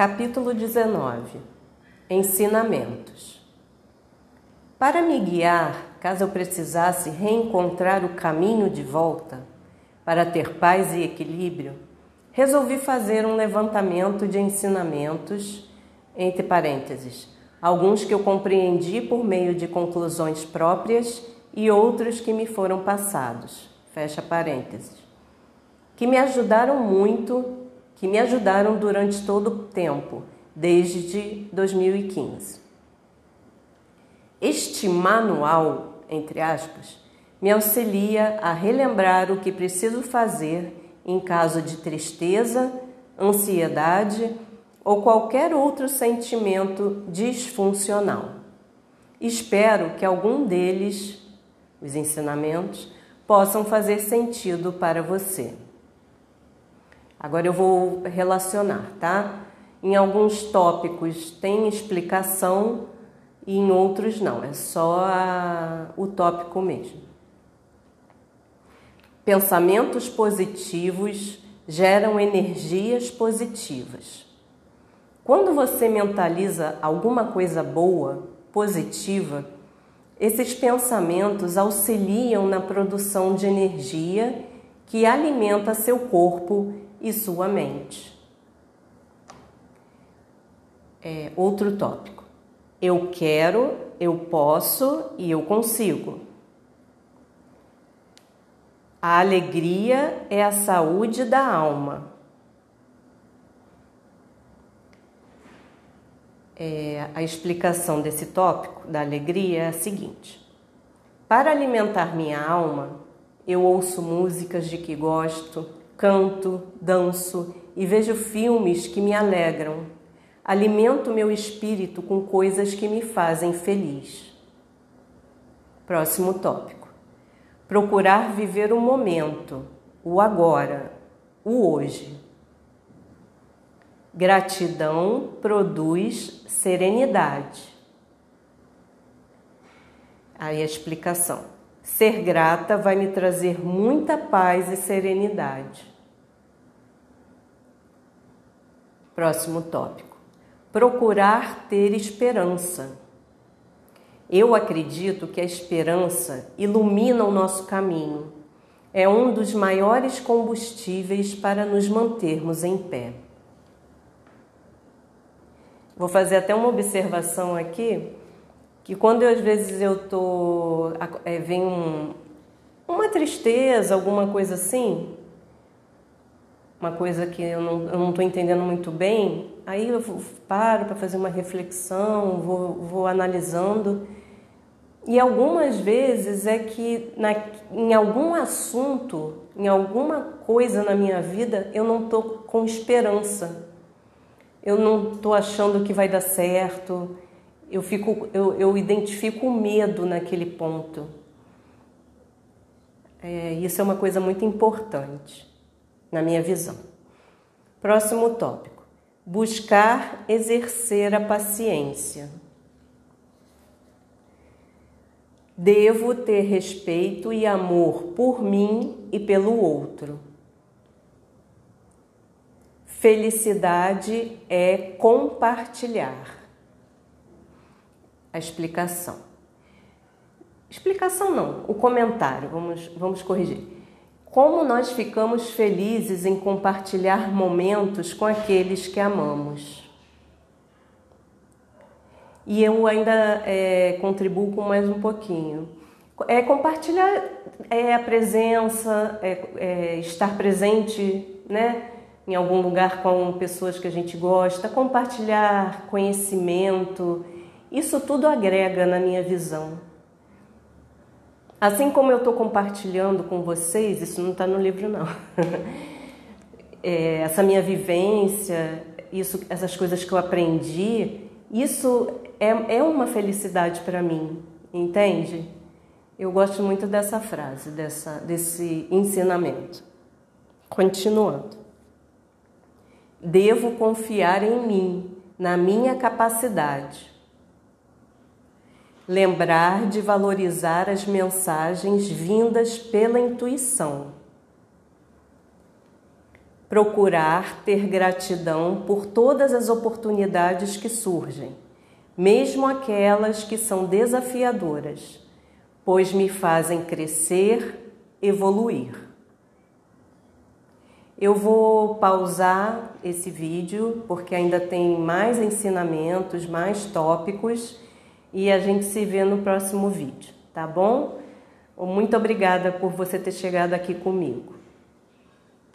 Capítulo 19 Ensinamentos. Para me guiar, caso eu precisasse reencontrar o caminho de volta, para ter paz e equilíbrio, resolvi fazer um levantamento de ensinamentos, entre parênteses, alguns que eu compreendi por meio de conclusões próprias e outros que me foram passados, fecha parênteses, que me ajudaram muito que me ajudaram durante todo o tempo, desde 2015. Este manual, entre aspas, me auxilia a relembrar o que preciso fazer em caso de tristeza, ansiedade ou qualquer outro sentimento disfuncional. Espero que algum deles, os ensinamentos, possam fazer sentido para você. Agora eu vou relacionar, tá? Em alguns tópicos tem explicação e em outros não, é só a, o tópico mesmo. Pensamentos positivos geram energias positivas. Quando você mentaliza alguma coisa boa, positiva, esses pensamentos auxiliam na produção de energia que alimenta seu corpo e sua mente. É, outro tópico. Eu quero, eu posso e eu consigo. A alegria é a saúde da alma. É, a explicação desse tópico da alegria é a seguinte: para alimentar minha alma, eu ouço músicas de que gosto, canto, danço e vejo filmes que me alegram. Alimento meu espírito com coisas que me fazem feliz. Próximo tópico. Procurar viver o momento, o agora, o hoje. Gratidão produz serenidade. Aí a explicação. Ser grata vai me trazer muita paz e serenidade. Próximo tópico. Procurar ter esperança. Eu acredito que a esperança ilumina o nosso caminho. É um dos maiores combustíveis para nos mantermos em pé. Vou fazer até uma observação aqui, que quando eu, às vezes eu tô é, vem um, uma tristeza, alguma coisa assim, uma coisa que eu não estou entendendo muito bem, aí eu paro para fazer uma reflexão, vou, vou analisando. E algumas vezes é que na, em algum assunto, em alguma coisa na minha vida, eu não estou com esperança. Eu não estou achando que vai dar certo. Eu, fico, eu, eu identifico o medo naquele ponto. É, isso é uma coisa muito importante na minha visão. Próximo tópico: buscar exercer a paciência. Devo ter respeito e amor por mim e pelo outro. Felicidade é compartilhar. A explicação. Explicação não, o comentário, vamos, vamos corrigir. Como nós ficamos felizes em compartilhar momentos com aqueles que amamos. E eu ainda é, contribuo com mais um pouquinho. É compartilhar é, a presença, é, é, estar presente né, em algum lugar com pessoas que a gente gosta, compartilhar conhecimento, isso tudo agrega na minha visão. Assim como eu estou compartilhando com vocês, isso não está no livro não. é, essa minha vivência, isso, essas coisas que eu aprendi, isso é, é uma felicidade para mim, entende? Eu gosto muito dessa frase, dessa, desse ensinamento. Continuando. Devo confiar em mim, na minha capacidade lembrar de valorizar as mensagens vindas pela intuição. procurar ter gratidão por todas as oportunidades que surgem, mesmo aquelas que são desafiadoras, pois me fazem crescer, evoluir. Eu vou pausar esse vídeo porque ainda tem mais ensinamentos, mais tópicos e a gente se vê no próximo vídeo, tá bom? Muito obrigada por você ter chegado aqui comigo.